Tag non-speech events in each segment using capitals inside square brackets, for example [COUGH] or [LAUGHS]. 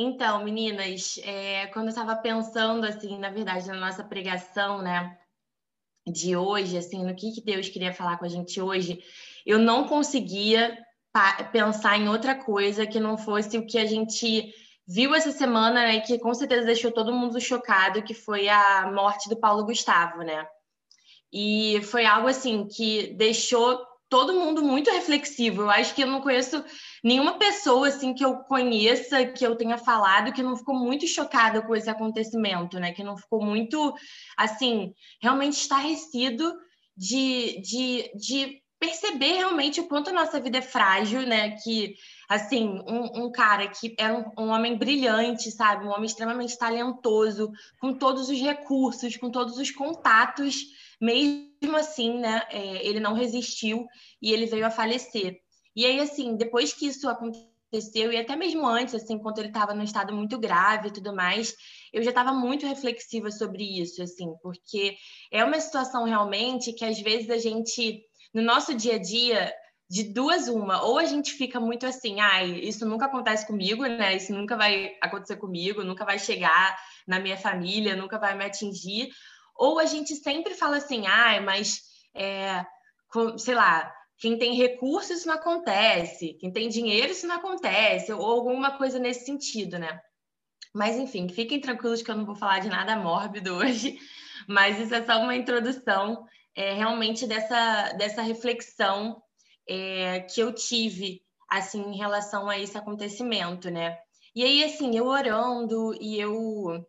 Então, meninas, é, quando eu estava pensando, assim, na verdade, na nossa pregação, né, de hoje, assim, no que, que Deus queria falar com a gente hoje, eu não conseguia pensar em outra coisa que não fosse o que a gente viu essa semana, né, que com certeza deixou todo mundo chocado, que foi a morte do Paulo Gustavo, né? E foi algo assim que deixou todo mundo muito reflexivo. Eu acho que eu não conheço nenhuma pessoa assim que eu conheça, que eu tenha falado, que não ficou muito chocada com esse acontecimento, né? Que não ficou muito assim, realmente estarrecido de, de, de perceber realmente o quanto a nossa vida é frágil, né? Que, assim, um, um cara que era um, um, homem brilhante, sabe? Um homem extremamente talentoso, com todos os recursos, com todos os contatos, mesmo assim, né? É, ele não resistiu e ele veio a falecer. E aí, assim, depois que isso aconteceu, e até mesmo antes, assim, enquanto ele estava num estado muito grave e tudo mais, eu já estava muito reflexiva sobre isso, assim, porque é uma situação realmente que às vezes a gente, no nosso dia a dia, de duas uma, ou a gente fica muito assim, ai, isso nunca acontece comigo, né? Isso nunca vai acontecer comigo, nunca vai chegar na minha família, nunca vai me atingir, ou a gente sempre fala assim, ai, mas é, sei lá, quem tem recursos isso não acontece, quem tem dinheiro isso não acontece, ou alguma coisa nesse sentido, né? Mas enfim, fiquem tranquilos que eu não vou falar de nada mórbido [LAUGHS] hoje, mas isso é só uma introdução é, realmente dessa, dessa reflexão é, que eu tive assim em relação a esse acontecimento, né? E aí, assim, eu orando e eu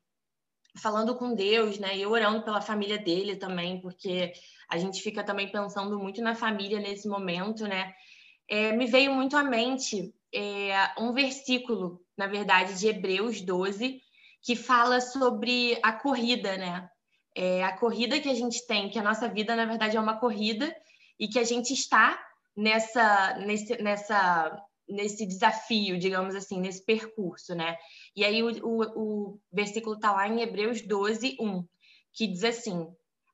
falando com Deus, né? E orando pela família dele também, porque a gente fica também pensando muito na família nesse momento, né? É, me veio muito à mente é, um versículo, na verdade, de Hebreus 12, que fala sobre a corrida, né? É, a corrida que a gente tem, que a nossa vida, na verdade, é uma corrida e que a gente está nessa, nesse, nessa, nesse desafio, digamos assim, nesse percurso, né? E aí o, o, o versículo está lá em Hebreus 12, 1, que diz assim: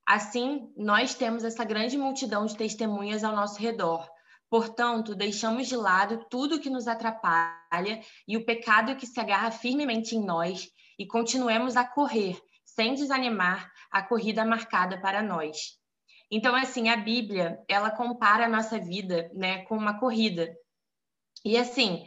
Assim, nós temos essa grande multidão de testemunhas ao nosso redor. Portanto, deixamos de lado tudo que nos atrapalha e o pecado que se agarra firmemente em nós e continuemos a correr, sem desanimar, a corrida marcada para nós. Então, assim, a Bíblia, ela compara a nossa vida, né, com uma corrida. E assim,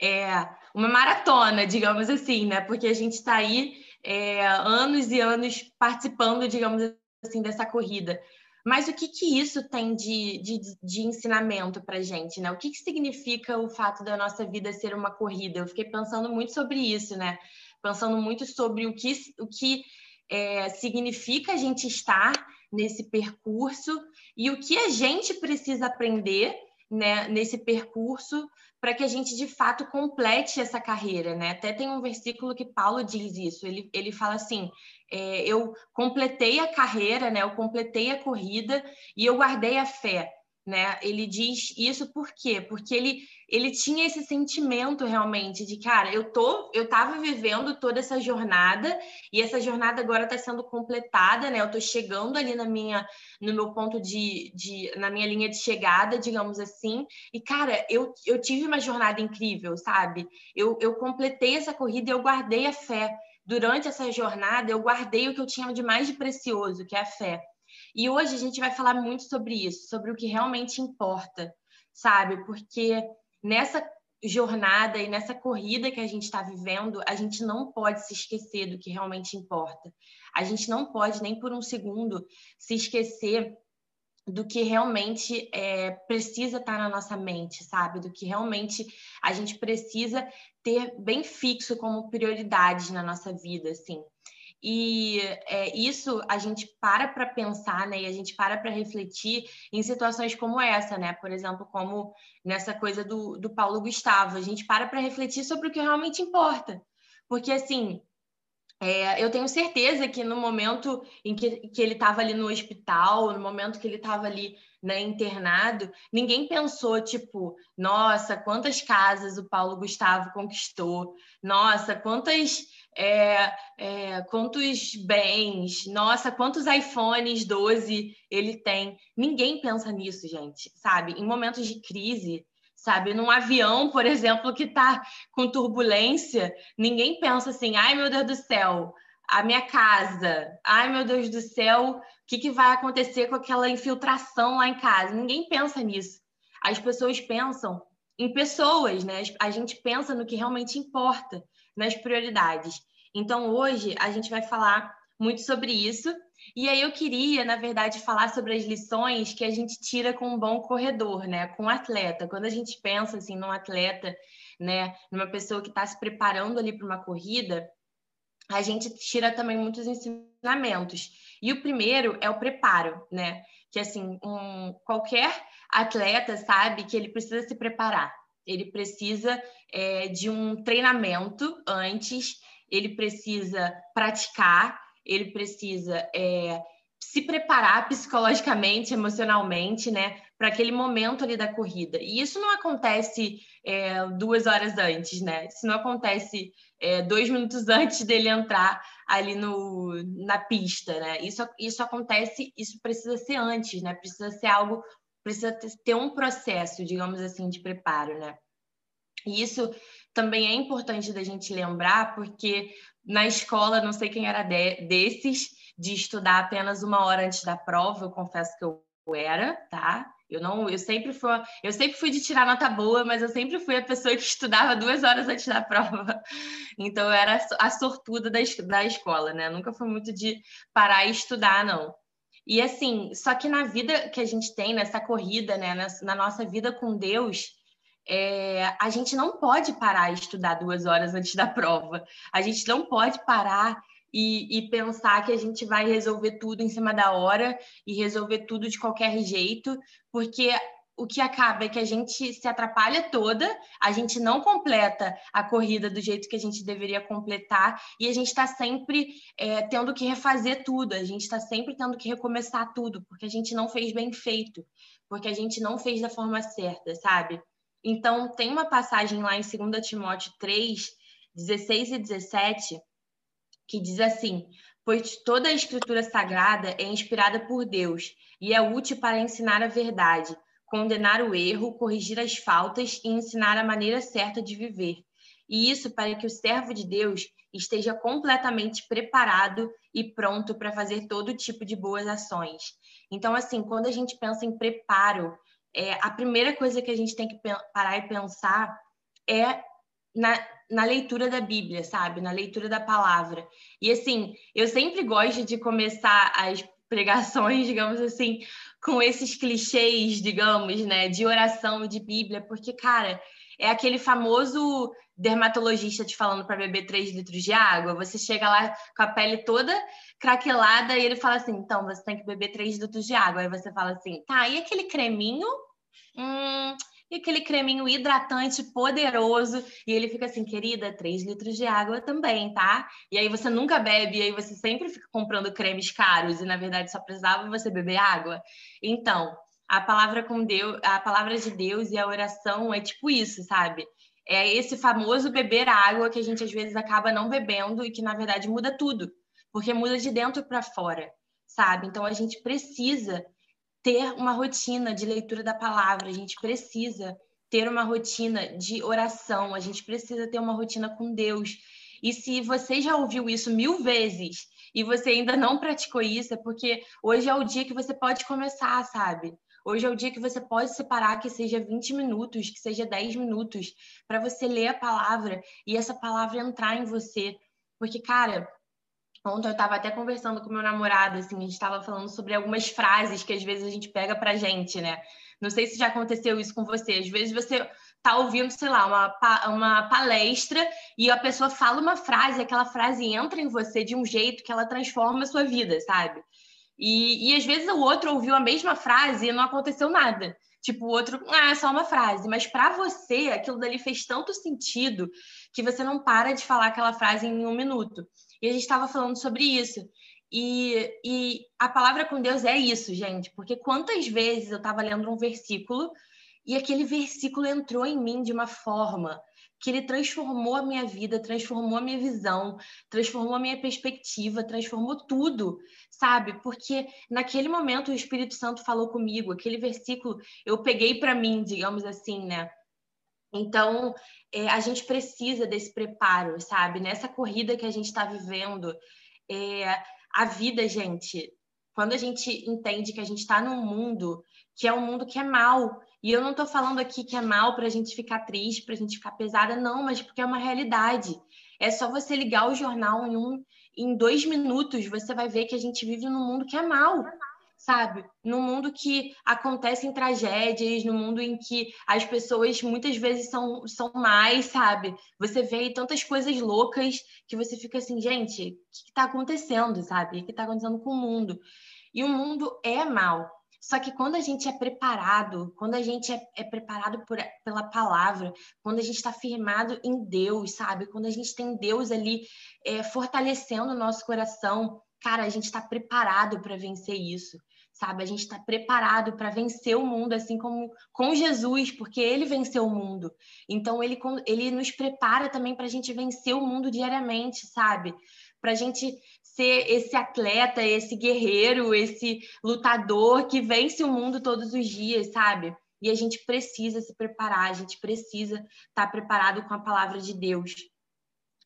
é uma maratona, digamos assim, né? Porque a gente está aí é, anos e anos participando, digamos assim, dessa corrida. Mas o que, que isso tem de, de, de ensinamento para gente, né? O que, que significa o fato da nossa vida ser uma corrida? Eu fiquei pensando muito sobre isso, né? Pensando muito sobre o que, o que é, significa a gente estar nesse percurso e o que a gente precisa aprender né, nesse percurso para que a gente de fato complete essa carreira, né? Até tem um versículo que Paulo diz isso. Ele, ele fala assim: é, eu completei a carreira, né? Eu completei a corrida e eu guardei a fé né? Ele diz isso por quê? Porque ele, ele tinha esse sentimento realmente de, cara, eu tô, eu tava vivendo toda essa jornada e essa jornada agora está sendo completada, né? Eu tô chegando ali na minha, no meu ponto de, de na minha linha de chegada, digamos assim. E cara, eu, eu tive uma jornada incrível, sabe? Eu, eu completei essa corrida e eu guardei a fé. Durante essa jornada, eu guardei o que eu tinha de mais precioso, que é a fé. E hoje a gente vai falar muito sobre isso, sobre o que realmente importa, sabe? Porque nessa jornada e nessa corrida que a gente está vivendo, a gente não pode se esquecer do que realmente importa. A gente não pode nem por um segundo se esquecer do que realmente é, precisa estar tá na nossa mente, sabe? Do que realmente a gente precisa ter bem fixo como prioridade na nossa vida, assim. E é, isso a gente para para pensar, né? E a gente para para refletir em situações como essa, né? Por exemplo, como nessa coisa do, do Paulo Gustavo. A gente para para refletir sobre o que realmente importa. Porque, assim, é, eu tenho certeza que no momento em que, que ele estava ali no hospital, no momento que ele estava ali né, internado, ninguém pensou, tipo, nossa, quantas casas o Paulo Gustavo conquistou, nossa, quantas é, é, quantos bens, nossa, quantos iPhones 12 ele tem. Ninguém pensa nisso, gente, sabe? Em momentos de crise, sabe? Num avião, por exemplo, que está com turbulência, ninguém pensa assim, ai meu Deus do céu, a minha casa, ai meu Deus do céu, o que, que vai acontecer com aquela infiltração lá em casa? Ninguém pensa nisso. As pessoas pensam em pessoas, né? A gente pensa no que realmente importa, nas prioridades. Então, hoje, a gente vai falar muito sobre isso. E aí, eu queria, na verdade, falar sobre as lições que a gente tira com um bom corredor, né? Com um atleta. Quando a gente pensa, assim, num atleta, né? Numa pessoa que está se preparando ali para uma corrida, a gente tira também muitos ensinamentos. E o primeiro é o preparo, né? Que, assim, um, qualquer atleta sabe que ele precisa se preparar. Ele precisa é, de um treinamento antes, ele precisa praticar, ele precisa é, se preparar psicologicamente, emocionalmente, né, para aquele momento ali da corrida. E isso não acontece é, duas horas antes, né? Isso não acontece é, dois minutos [LAUGHS] antes dele entrar ali no, na pista, né? Isso, isso acontece, isso precisa ser antes, né? Precisa ser algo precisa ter um processo, digamos assim, de preparo, né? E isso também é importante da gente lembrar, porque na escola, não sei quem era de, desses, de estudar apenas uma hora antes da prova, eu confesso que eu era, tá? Eu não, eu sempre fui, eu sempre fui de tirar nota boa, mas eu sempre fui a pessoa que [LAUGHS] estudava duas horas antes da prova. Então eu era a sortuda da, da escola, né? nunca fui muito de parar e estudar, não. E assim, só que na vida que a gente tem, nessa corrida, né, na, na nossa vida com Deus, é, a gente não pode parar e estudar duas horas antes da prova. A gente não pode parar e, e, pensar que a gente vai resolver tudo em cima da hora e resolver tudo de qualquer jeito, porque o que acaba é que a gente se atrapalha toda, a gente não completa a corrida do jeito que a gente deveria completar e a gente está sempre é, tendo que refazer tudo, a gente está sempre tendo que recomeçar tudo, porque a gente não fez bem feito, porque a gente não fez da forma certa, sabe? Então, tem uma passagem lá em 2 Timóteo 3, 16 e 17, que diz assim: Pois toda a escritura sagrada é inspirada por Deus e é útil para ensinar a verdade condenar o erro, corrigir as faltas e ensinar a maneira certa de viver. E isso para que o servo de Deus esteja completamente preparado e pronto para fazer todo tipo de boas ações. Então, assim, quando a gente pensa em preparo, é, a primeira coisa que a gente tem que parar e pensar é na, na leitura da Bíblia, sabe? Na leitura da palavra. E assim, eu sempre gosto de começar as pregações, [LAUGHS] digamos assim, com esses clichês, digamos, né, de oração e de Bíblia, porque, cara, é aquele famoso dermatologista te falando para beber 3 litros de água, você chega lá com a pele toda craquelada e ele fala assim, então, você tem que beber 3 litros de água. Aí você fala assim, tá, e aquele creminho? Hum, e aquele creminho hidratante poderoso. E ele fica assim, querida, 3 litros de água também, tá? E aí você nunca bebe, e aí você sempre fica comprando cremes caros, e na verdade só precisava você beber água. Então, a palavra com Deus, a palavra de Deus e a oração é tipo isso, sabe? É esse famoso beber água que a gente às vezes acaba não bebendo e que na verdade muda tudo, porque muda de dentro para fora, sabe? Então a gente precisa ter uma rotina de leitura da palavra, a gente precisa ter uma rotina de oração, a gente precisa ter uma rotina com Deus. E se você já ouviu isso mil vezes e você ainda não praticou isso, é porque hoje é o dia que você pode começar, sabe? Hoje é o dia que você pode separar que seja 20 minutos, que seja 10 minutos, para você ler a palavra e essa palavra entrar em você. Porque, cara, Ontem eu estava até conversando com meu namorado, assim, a gente estava falando sobre algumas frases que às vezes a gente pega pra gente, né? Não sei se já aconteceu isso com você. Às vezes você tá ouvindo, sei lá, uma, uma palestra e a pessoa fala uma frase, aquela frase entra em você de um jeito que ela transforma a sua vida, sabe? E, e às vezes o outro ouviu a mesma frase e não aconteceu nada. Tipo, o outro, ah, é só uma frase. Mas para você, aquilo dali fez tanto sentido que você não para de falar aquela frase em um minuto. E a gente estava falando sobre isso. E, e a palavra com Deus é isso, gente, porque quantas vezes eu estava lendo um versículo e aquele versículo entrou em mim de uma forma que ele transformou a minha vida, transformou a minha visão, transformou a minha perspectiva, transformou tudo, sabe? Porque naquele momento o Espírito Santo falou comigo, aquele versículo eu peguei para mim, digamos assim, né? Então, é, a gente precisa desse preparo, sabe? Nessa corrida que a gente está vivendo, é, a vida, gente, quando a gente entende que a gente está num mundo que é um mundo que é mal, e eu não estou falando aqui que é mal para a gente ficar triste, para a gente ficar pesada, não, mas porque é uma realidade. É só você ligar o jornal em um, em dois minutos, você vai ver que a gente vive num mundo que é mal sabe? No mundo que acontecem tragédias, no mundo em que as pessoas muitas vezes são, são mais, sabe? Você vê tantas coisas loucas que você fica assim, gente, o que está acontecendo, sabe? O que está acontecendo com o mundo? E o mundo é mal. Só que quando a gente é preparado, quando a gente é, é preparado por, pela palavra, quando a gente está firmado em Deus, sabe? Quando a gente tem Deus ali é, fortalecendo o nosso coração, cara, a gente está preparado para vencer isso sabe? A gente está preparado para vencer o mundo, assim como com Jesus, porque ele venceu o mundo. Então, ele, ele nos prepara também para a gente vencer o mundo diariamente, sabe? Para a gente ser esse atleta, esse guerreiro, esse lutador que vence o mundo todos os dias, sabe? E a gente precisa se preparar, a gente precisa estar tá preparado com a palavra de Deus.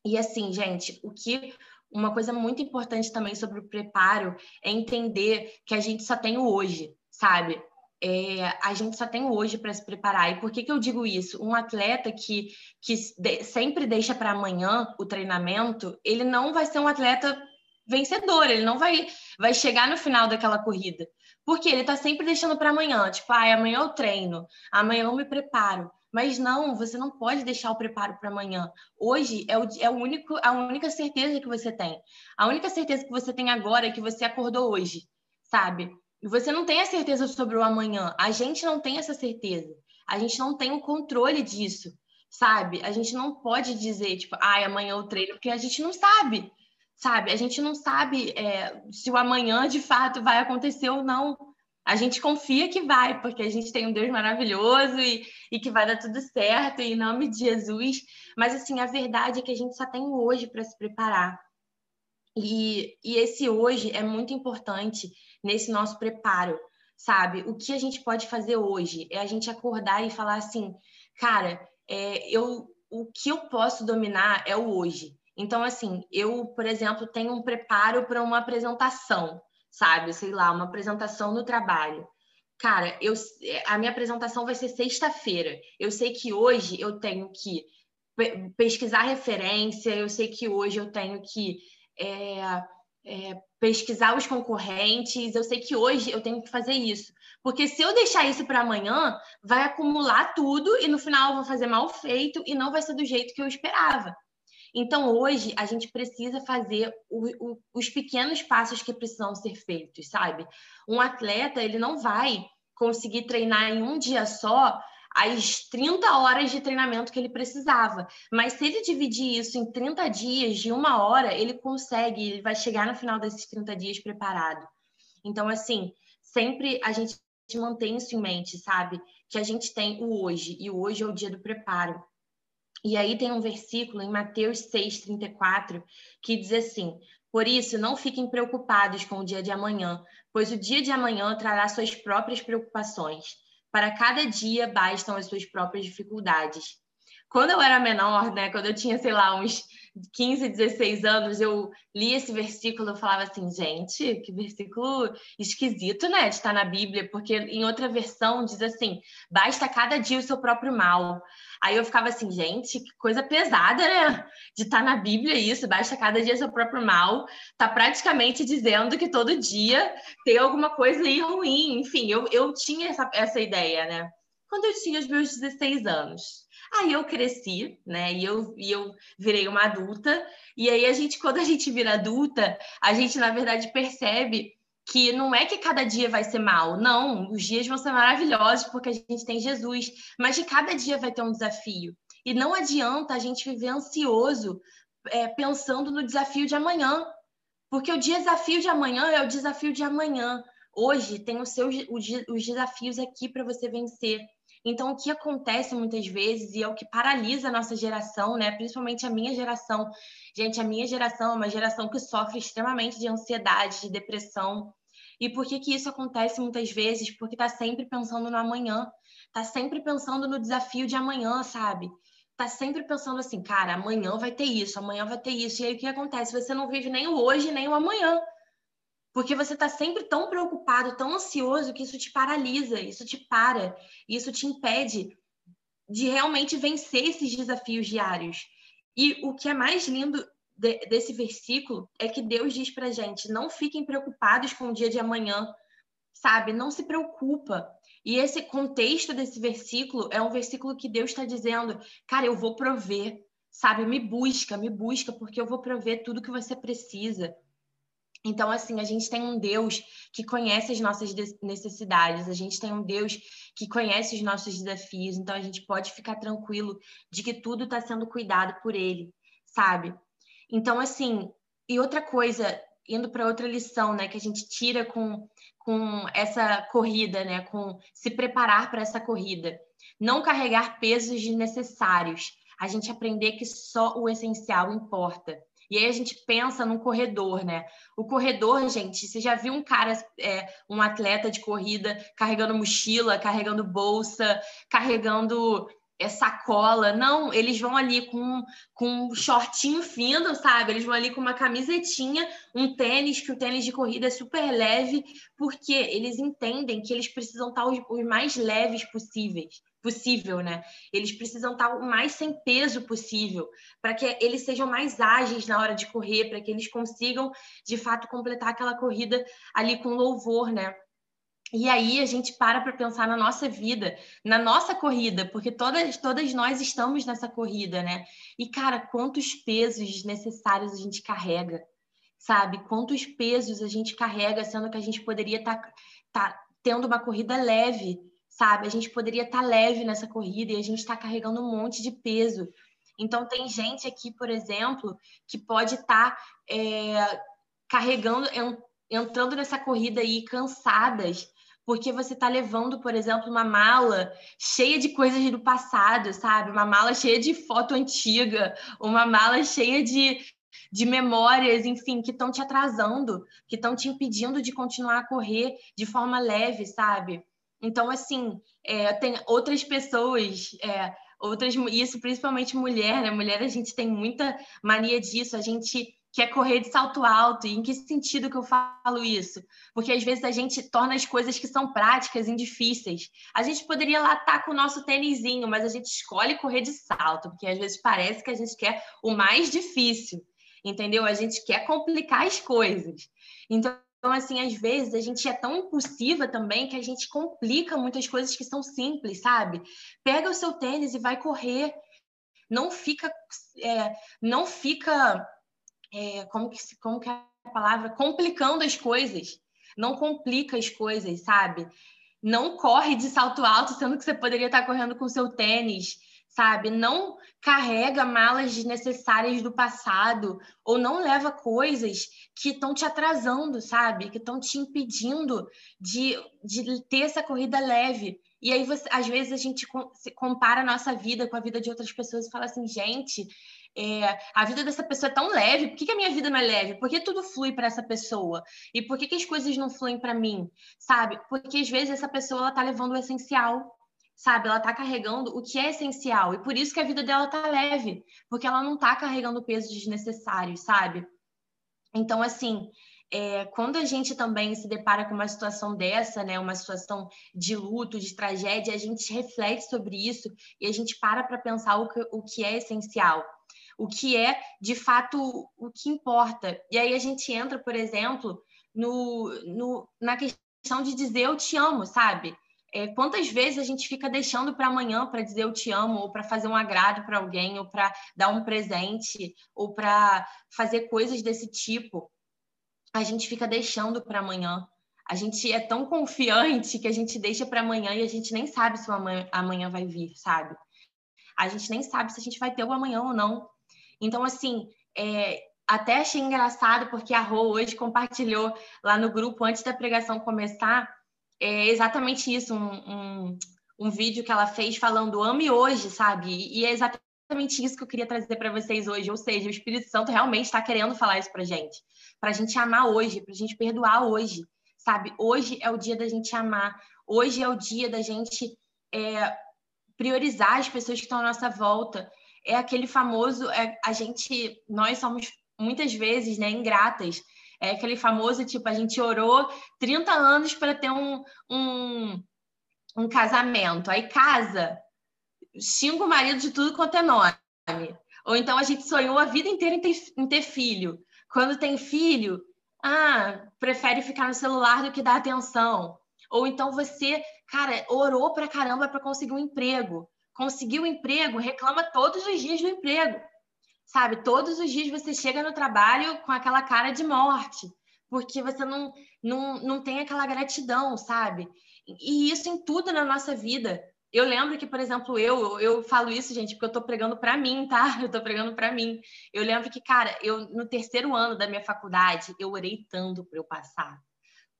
E assim, gente, o que uma coisa muito importante também sobre o preparo é entender que a gente só tem o hoje, sabe? É, a gente só tem o hoje para se preparar. E por que, que eu digo isso? Um atleta que, que de, sempre deixa para amanhã o treinamento, ele não vai ser um atleta vencedor, ele não vai, vai chegar no final daquela corrida. Porque ele está sempre deixando para amanhã, tipo, ah, amanhã eu treino, amanhã eu me preparo. Mas não, você não pode deixar o preparo para amanhã. Hoje é, o, é o único, a única certeza que você tem. A única certeza que você tem agora é que você acordou hoje, sabe? E você não tem a certeza sobre o amanhã. A gente não tem essa certeza. A gente não tem o controle disso, sabe? A gente não pode dizer, tipo, ai, amanhã eu treino, porque a gente não sabe, sabe? A gente não sabe é, se o amanhã de fato vai acontecer ou não a gente confia que vai, porque a gente tem um Deus maravilhoso e, e que vai dar tudo certo, em nome de Jesus. Mas, assim, a verdade é que a gente só tem o hoje para se preparar. E, e esse hoje é muito importante nesse nosso preparo, sabe? O que a gente pode fazer hoje é a gente acordar e falar assim, cara, é, eu, o que eu posso dominar é o hoje. Então, assim, eu, por exemplo, tenho um preparo para uma apresentação sabe? Sei lá, uma apresentação no trabalho. Cara, eu, a minha apresentação vai ser sexta-feira. Eu sei que hoje eu tenho que pesquisar referência, eu sei que hoje eu tenho que é, é, pesquisar os concorrentes, eu sei que hoje eu tenho que fazer isso. Porque se eu deixar isso para amanhã, vai acumular tudo e no final eu vou fazer mal feito e não vai ser do jeito que eu esperava. Então, hoje, a gente precisa fazer o, o, os pequenos passos que precisam ser feitos, sabe? Um atleta, ele não vai conseguir treinar em um dia só as 30 horas de treinamento que ele precisava. Mas se ele dividir isso em 30 dias, de uma hora, ele consegue, ele vai chegar no final desses 30 dias preparado. Então, assim, sempre a gente mantém isso em mente, sabe? Que a gente tem o hoje, e o hoje é o dia do preparo. E aí tem um versículo em Mateus 6:34 que diz assim: Por isso, não fiquem preocupados com o dia de amanhã, pois o dia de amanhã trará suas próprias preocupações. Para cada dia bastam as suas próprias dificuldades. Quando eu era menor, né, quando eu tinha, sei lá, uns 15, 16 anos, eu li esse versículo, eu falava assim, gente, que versículo esquisito, né, de estar na Bíblia, porque em outra versão diz assim, basta cada dia o seu próprio mal. Aí eu ficava assim, gente, que coisa pesada, né, de estar na Bíblia isso, basta cada dia o seu próprio mal. Tá praticamente dizendo que todo dia tem alguma coisa aí ruim. Enfim, eu, eu tinha essa, essa ideia, né, quando eu tinha os meus 16 anos. Aí eu cresci, né? E eu, e eu virei uma adulta. E aí a gente, quando a gente vira adulta, a gente, na verdade, percebe que não é que cada dia vai ser mal, não, os dias vão ser maravilhosos porque a gente tem Jesus, mas de cada dia vai ter um desafio. E não adianta a gente viver ansioso é, pensando no desafio de amanhã, porque o desafio de amanhã é o desafio de amanhã. Hoje tem os seus os desafios aqui para você vencer. Então, o que acontece muitas vezes, e é o que paralisa a nossa geração, né? principalmente a minha geração. Gente, a minha geração é uma geração que sofre extremamente de ansiedade, de depressão. E por que, que isso acontece muitas vezes? Porque está sempre pensando no amanhã, tá sempre pensando no desafio de amanhã, sabe? Tá sempre pensando assim, cara, amanhã vai ter isso, amanhã vai ter isso. E aí o que acontece? Você não vive nem o hoje, nem o amanhã. Porque você está sempre tão preocupado, tão ansioso, que isso te paralisa, isso te para, isso te impede de realmente vencer esses desafios diários. E o que é mais lindo de, desse versículo é que Deus diz para gente: não fiquem preocupados com o dia de amanhã, sabe? Não se preocupa. E esse contexto desse versículo é um versículo que Deus está dizendo: cara, eu vou prover, sabe? Me busca, me busca, porque eu vou prover tudo que você precisa. Então, assim, a gente tem um Deus que conhece as nossas necessidades, a gente tem um Deus que conhece os nossos desafios, então a gente pode ficar tranquilo de que tudo está sendo cuidado por Ele, sabe? Então, assim, e outra coisa, indo para outra lição, né, que a gente tira com, com essa corrida, né, com se preparar para essa corrida, não carregar pesos desnecessários, a gente aprender que só o essencial importa. E aí a gente pensa num corredor, né? O corredor, gente, você já viu um cara, é, um atleta de corrida carregando mochila, carregando bolsa, carregando é sacola. Não, eles vão ali com, com um shortinho fino, sabe? Eles vão ali com uma camisetinha, um tênis, que o tênis de corrida é super leve, porque eles entendem que eles precisam estar os, os mais leves possíveis possível, né? Eles precisam estar o mais sem peso possível, para que eles sejam mais ágeis na hora de correr, para que eles consigam, de fato, completar aquela corrida ali com louvor, né? E aí a gente para para pensar na nossa vida, na nossa corrida, porque todas, todas nós estamos nessa corrida, né? E, cara, quantos pesos necessários a gente carrega, sabe? Quantos pesos a gente carrega, sendo que a gente poderia estar tá, tá tendo uma corrida leve, sabe? A gente poderia estar tá leve nessa corrida e a gente está carregando um monte de peso. Então, tem gente aqui, por exemplo, que pode estar tá, é, carregando, entrando nessa corrida aí cansadas porque você está levando, por exemplo, uma mala cheia de coisas do passado, sabe? Uma mala cheia de foto antiga, uma mala cheia de, de memórias, enfim, que estão te atrasando, que estão te impedindo de continuar a correr de forma leve, sabe? Então, assim, é, tem outras pessoas. É, outras isso principalmente mulher, né? Mulher a gente tem muita mania disso, a gente que é correr de salto alto. E em que sentido que eu falo isso? Porque às vezes a gente torna as coisas que são práticas em difíceis. A gente poderia lá estar com o nosso tênisinho, mas a gente escolhe correr de salto, porque às vezes parece que a gente quer o mais difícil, entendeu? A gente quer complicar as coisas. Então, assim, às vezes a gente é tão impulsiva também que a gente complica muitas coisas que são simples, sabe? Pega o seu tênis e vai correr. Não fica, é, não fica é, como, que, como que é a palavra? Complicando as coisas. Não complica as coisas, sabe? Não corre de salto alto, sendo que você poderia estar correndo com seu tênis, sabe? Não carrega malas desnecessárias do passado ou não leva coisas que estão te atrasando, sabe? Que estão te impedindo de, de ter essa corrida leve. E aí, você, às vezes, a gente compara a nossa vida com a vida de outras pessoas e fala assim, gente, é, a vida dessa pessoa é tão leve, por que, que, a minha vida não é leve? Por que tudo flui para essa pessoa? E por que, que as coisas não fluem para mim? Sabe? Porque às vezes essa pessoa ela tá levando o essencial, sabe? Ela tá carregando o que é essencial e por isso que a vida dela tá leve, porque ela não tá carregando peso desnecessário, sabe? Então, assim, é, quando a gente também se depara com uma situação dessa, né, uma situação de luto, de tragédia, a gente reflete sobre isso e a gente para para pensar o que, o que é essencial o que é de fato o que importa. E aí a gente entra, por exemplo, no, no na questão de dizer eu te amo, sabe? É, quantas vezes a gente fica deixando para amanhã para dizer eu te amo, ou para fazer um agrado para alguém, ou para dar um presente, ou para fazer coisas desse tipo? A gente fica deixando para amanhã. A gente é tão confiante que a gente deixa para amanhã e a gente nem sabe se o amanhã, vai vir, sabe? A gente nem sabe se a gente vai ter o amanhã ou não. Então, assim, é, até achei engraçado porque a Rô hoje compartilhou lá no grupo antes da pregação começar é exatamente isso, um, um, um vídeo que ela fez falando ame hoje, sabe? E é exatamente isso que eu queria trazer para vocês hoje, ou seja, o Espírito Santo realmente está querendo falar isso para gente, para a gente amar hoje, para a gente perdoar hoje, sabe? Hoje é o dia da gente amar, hoje é o dia da gente é, priorizar as pessoas que estão à nossa volta. É aquele famoso, é, a gente, nós somos muitas vezes, né, ingratas. É aquele famoso, tipo, a gente orou 30 anos para ter um, um, um casamento. Aí casa, cinco maridos de tudo quanto é nome. Ou então a gente sonhou a vida inteira em ter, em ter filho. Quando tem filho, ah, prefere ficar no celular do que dar atenção. Ou então você, cara, orou pra caramba para conseguir um emprego. Conseguiu o um emprego, reclama todos os dias do emprego. Sabe? Todos os dias você chega no trabalho com aquela cara de morte, porque você não, não, não tem aquela gratidão, sabe? E isso em tudo na nossa vida. Eu lembro que, por exemplo, eu, eu falo isso, gente, porque eu tô pregando para mim, tá? [LAUGHS] Eu tô pregando para mim. Eu lembro que, cara, eu no terceiro ano da minha faculdade, eu orei tanto para eu passar.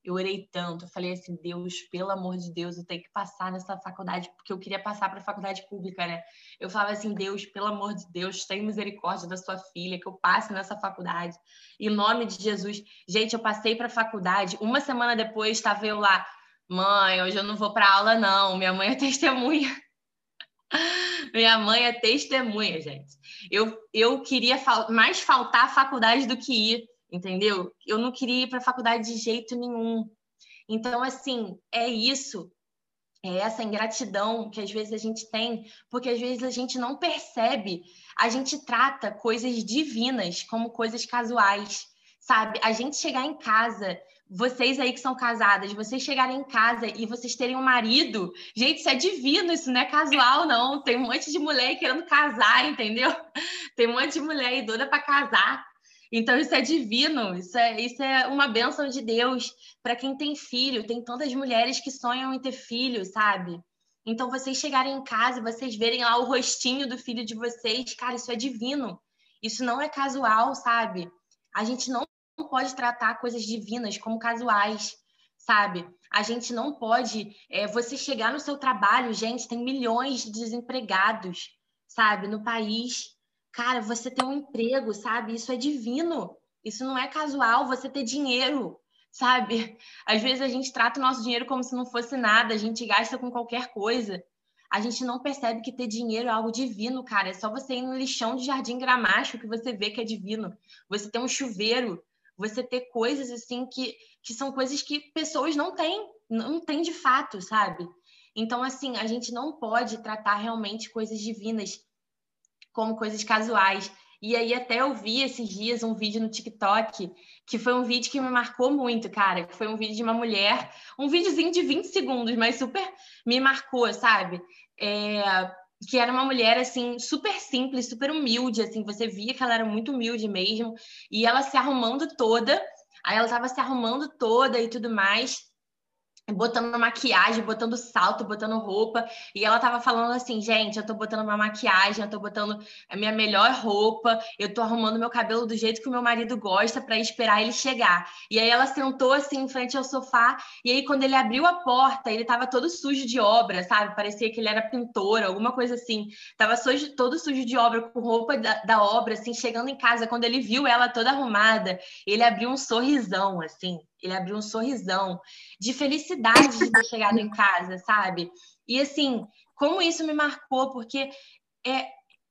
Eu orei tanto, eu falei assim, Deus, pelo amor de Deus, eu tenho que passar nessa faculdade, porque eu queria passar para a faculdade pública, né? Eu falava assim, Deus, pelo amor de Deus, tenha misericórdia da sua filha, que eu passe nessa faculdade. Em nome de Jesus. Gente, eu passei para a faculdade, uma semana depois estava eu lá Mãe, hoje eu não vou para aula, não. Minha mãe é testemunha. [LAUGHS] Minha mãe é testemunha, gente. Eu, eu queria fal mais faltar à faculdade do que ir, entendeu? Eu não queria ir para a faculdade de jeito nenhum. Então, assim, é isso. É essa ingratidão que às vezes a gente tem, porque às vezes a gente não percebe. A gente trata coisas divinas como coisas casuais, sabe? A gente chegar em casa vocês aí que são casadas, vocês chegarem em casa e vocês terem um marido, gente, isso é divino, isso não é casual, não. Tem um monte de mulher querendo casar, entendeu? Tem um monte de mulher aí doida para casar. Então, isso é divino, isso é, isso é uma bênção de Deus para quem tem filho. Tem tantas mulheres que sonham em ter filho, sabe? Então, vocês chegarem em casa e vocês verem lá o rostinho do filho de vocês, cara, isso é divino. Isso não é casual, sabe? A gente não pode tratar coisas divinas como casuais, sabe? A gente não pode. É, você chegar no seu trabalho, gente, tem milhões de desempregados, sabe, no país. Cara, você ter um emprego, sabe? Isso é divino. Isso não é casual, você ter dinheiro, sabe? Às vezes a gente trata o nosso dinheiro como se não fosse nada, a gente gasta com qualquer coisa. A gente não percebe que ter dinheiro é algo divino, cara. É só você ir no lixão de Jardim Gramacho que você vê que é divino. Você ter um chuveiro, você ter coisas assim que, que são coisas que pessoas não têm, não têm de fato, sabe? Então, assim, a gente não pode tratar realmente coisas divinas como coisas casuais. E aí até eu vi esses dias um vídeo no TikTok, que foi um vídeo que me marcou muito, cara, foi um vídeo de uma mulher, um videozinho de 20 segundos, mas super me marcou, sabe? É, que era uma mulher assim super simples, super humilde, assim, você via que ela era muito humilde mesmo, e ela se arrumando toda, aí ela estava se arrumando toda e tudo mais, botando maquiagem, botando salto, botando roupa, e ela tava falando assim, gente, eu tô botando uma maquiagem, eu tô botando a minha melhor roupa, eu tô arrumando meu cabelo do jeito que o meu marido gosta para esperar ele chegar. E aí ela sentou assim em frente ao sofá, e aí quando ele abriu a porta, ele tava todo sujo de obra, sabe? Parecia que ele era pintor, alguma coisa assim. Tava sujo, todo sujo de obra, com roupa da, da obra, assim, chegando em casa, quando ele viu ela toda arrumada, ele abriu um sorrisão, assim, ele abriu um sorrisão de felicidade de ter chegado em casa, sabe? E assim, como isso me marcou, porque é,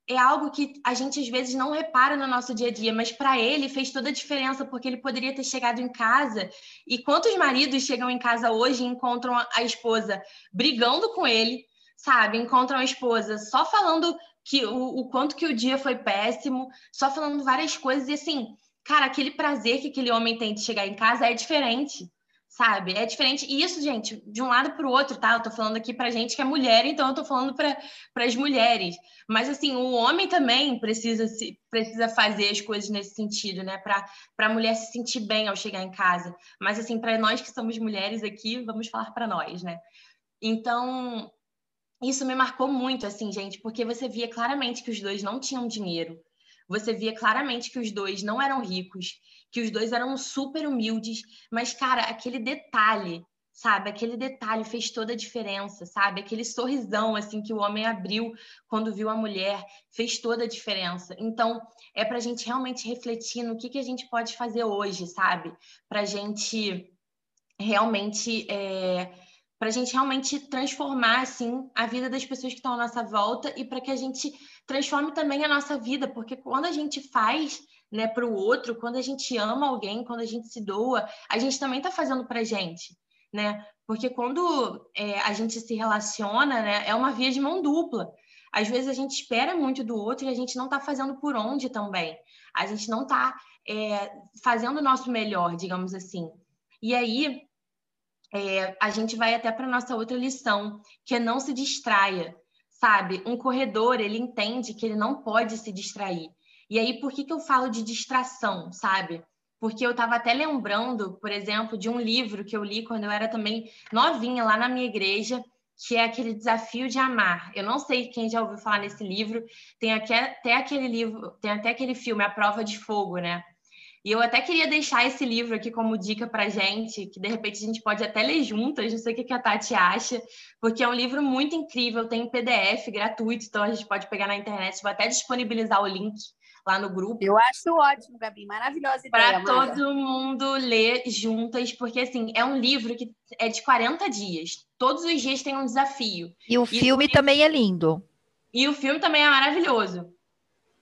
é algo que a gente às vezes não repara no nosso dia a dia, mas para ele fez toda a diferença, porque ele poderia ter chegado em casa. E quantos maridos chegam em casa hoje e encontram a esposa brigando com ele, sabe? Encontram a esposa só falando que o, o quanto que o dia foi péssimo, só falando várias coisas, e assim, cara, aquele prazer que aquele homem tem de chegar em casa é diferente, sabe? É diferente. E isso, gente, de um lado para o outro, tá? Eu tô falando aqui pra gente que é mulher, então eu tô falando para as mulheres. Mas, assim, o homem também precisa, se, precisa fazer as coisas nesse sentido, né? Para a mulher se sentir bem ao chegar em casa. Mas, assim, para nós que somos mulheres aqui, vamos falar para nós, né? Então, isso me marcou muito, assim, gente, porque você via claramente que os dois não tinham dinheiro você via claramente que os dois não eram ricos, que os dois eram super humildes, mas, cara, aquele detalhe, sabe? Aquele detalhe fez toda a diferença, sabe? Aquele sorrisão, assim, que o homem abriu quando viu a mulher, fez toda a diferença. Então, é para a gente realmente refletir no que, que a gente pode fazer hoje, sabe? Para a gente realmente. É para a gente realmente transformar assim a vida das pessoas que estão à nossa volta e para que a gente transforme também a nossa vida, porque quando a gente faz né, para o outro, quando a gente ama alguém, quando a gente se doa, a gente também está fazendo para a gente, né? Porque quando é, a gente se relaciona, né, é uma via de mão dupla. Às vezes a gente espera muito do outro e a gente não está fazendo por onde também. A gente não está é, fazendo o nosso melhor, digamos assim. E aí é, a gente vai até para nossa outra lição, que é não se distraia, sabe? Um corredor ele entende que ele não pode se distrair. E aí por que, que eu falo de distração, sabe? Porque eu estava até lembrando, por exemplo, de um livro que eu li quando eu era também novinha lá na minha igreja, que é aquele desafio de amar. Eu não sei quem já ouviu falar nesse livro. Tem até aquele livro, tem até aquele filme A Prova de Fogo, né? E eu até queria deixar esse livro aqui como dica para gente, que de repente a gente pode até ler juntas, não sei o que a Tati acha, porque é um livro muito incrível, tem PDF gratuito, então a gente pode pegar na internet, vou até disponibilizar o link lá no grupo. Eu acho ótimo, Gabi, maravilhosa ideia. Para todo mundo ler juntas, porque assim, é um livro que é de 40 dias. Todos os dias tem um desafio. E o e filme o... também é lindo. E o filme também é maravilhoso.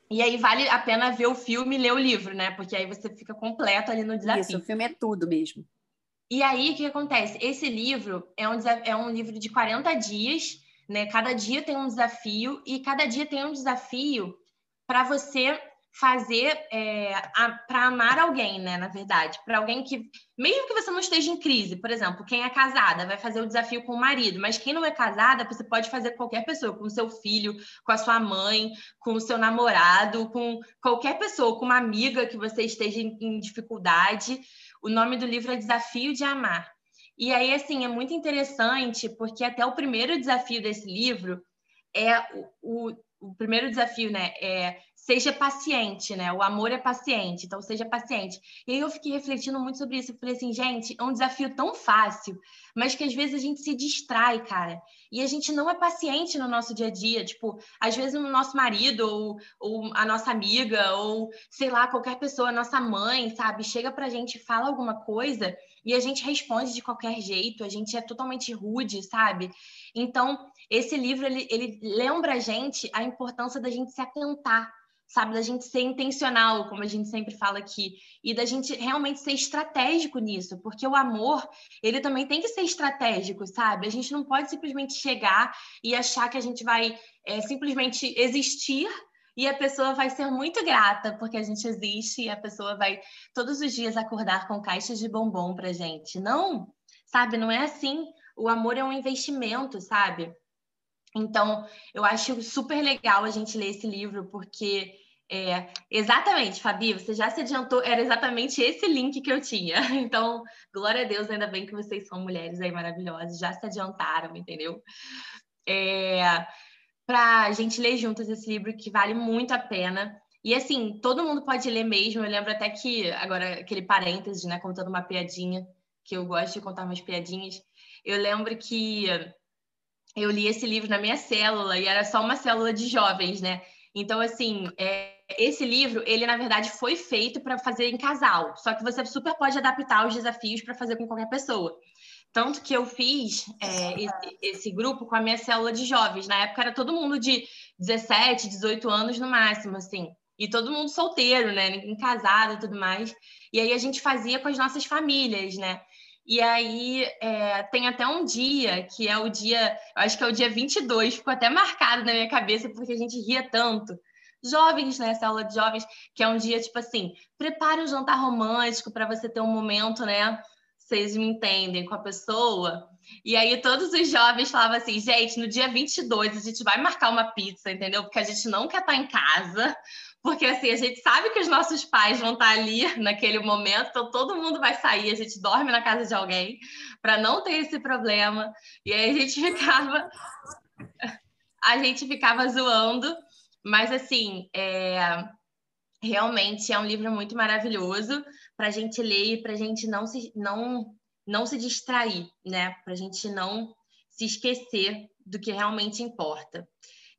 E aí vale a pena ver o filme e ler o livro, né? Porque aí você fica completo ali no desafio. Isso, o filme é tudo mesmo. E aí, o que acontece? Esse livro é um, é um livro de 40 dias, né? Cada dia tem um desafio e cada dia tem um desafio para você fazer é, para amar alguém, né? Na verdade, para alguém que, mesmo que você não esteja em crise, por exemplo, quem é casada vai fazer o desafio com o marido, mas quem não é casada, você pode fazer com qualquer pessoa, com o seu filho, com a sua mãe, com o seu namorado, com qualquer pessoa, com uma amiga que você esteja em, em dificuldade. O nome do livro é Desafio de Amar. E aí, assim, é muito interessante, porque até o primeiro desafio desse livro é o, o, o primeiro desafio, né? É seja paciente, né? O amor é paciente, então seja paciente. E aí eu fiquei refletindo muito sobre isso. Eu falei assim, gente, é um desafio tão fácil, mas que às vezes a gente se distrai, cara. E a gente não é paciente no nosso dia a dia. Tipo, às vezes o nosso marido, ou, ou a nossa amiga, ou sei lá, qualquer pessoa, a nossa mãe, sabe, chega pra gente fala alguma coisa e a gente responde de qualquer jeito, a gente é totalmente rude, sabe? Então, esse livro ele, ele lembra a gente a importância da gente se atentar sabe? Da gente ser intencional, como a gente sempre fala aqui, e da gente realmente ser estratégico nisso, porque o amor, ele também tem que ser estratégico, sabe? A gente não pode simplesmente chegar e achar que a gente vai é, simplesmente existir e a pessoa vai ser muito grata porque a gente existe e a pessoa vai todos os dias acordar com caixas de bombom pra gente. Não, sabe? Não é assim. O amor é um investimento, sabe? Então, eu acho super legal a gente ler esse livro, porque é, exatamente, Fabi, você já se adiantou, era exatamente esse link que eu tinha. [LAUGHS] Então, glória a Deus, ainda bem que vocês são mulheres aí maravilhosas, já se adiantaram, entendeu? É, para a gente ler juntas esse livro que vale muito a pena. E assim, todo mundo pode ler mesmo. Eu lembro até que, agora, aquele parênteses, né, contando uma piadinha, que eu gosto de contar umas piadinhas. Eu lembro que eu li esse livro na minha célula e era só uma célula de jovens, né? Então, assim, é, esse livro, ele na verdade foi feito para fazer em casal, só que você super pode adaptar os desafios para fazer com qualquer pessoa. Tanto que eu fiz é, esse, esse, grupo com a minha célula de jovens. Na época era todo mundo de 17, 18 anos no máximo, assim. E todo mundo solteiro, né? Ninguém casado e tudo mais. E aí a gente fazia com as nossas famílias, né? E aí é, tem até um dia, que é o dia, acho que é o dia 22, ficou até marcado na minha cabeça, porque a gente ria tanto. Jovens, né? Essa aula de jovens, que é um dia tipo assim: prepare um jantar romântico para você ter um momento, né? Vocês me entendem, com a pessoa. E aí todos os jovens falavam assim, gente, no dia 22 a gente vai marcar uma pizza, entendeu? Porque a gente não quer estar em casa, porque assim, a gente sabe que os nossos pais vão estar ali naquele momento, então todo mundo vai sair, a gente dorme na casa de alguém para não ter esse problema. E aí a gente [LAUGHS] ficava a gente ficava zoando, mas assim, é, realmente é um livro muito maravilhoso para a gente ler e para a gente não se, não, não se distrair, né? Para a gente não se esquecer do que realmente importa.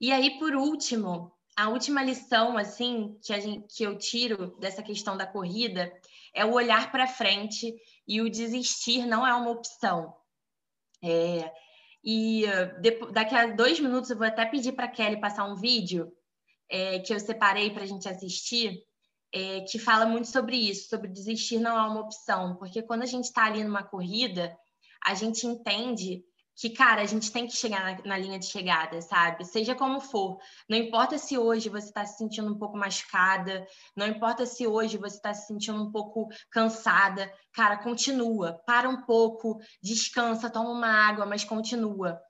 E aí, por último, a última lição assim que, gente, que eu tiro dessa questão da corrida é o olhar para frente e o desistir não é uma opção. É, e depois, daqui a dois minutos eu vou até pedir para Kelly passar um vídeo é, que eu separei para a gente assistir, é, que fala muito sobre isso, sobre desistir não é uma opção, porque quando a gente está ali numa corrida, a gente entende que, cara, a gente tem que chegar na, na, linha de chegada, sabe? Seja como for. Não importa se hoje você está se sentindo um pouco machucada, não importa se hoje você está se sentindo um pouco cansada, cara, continua. Para um pouco, descansa, toma uma água, mas continua.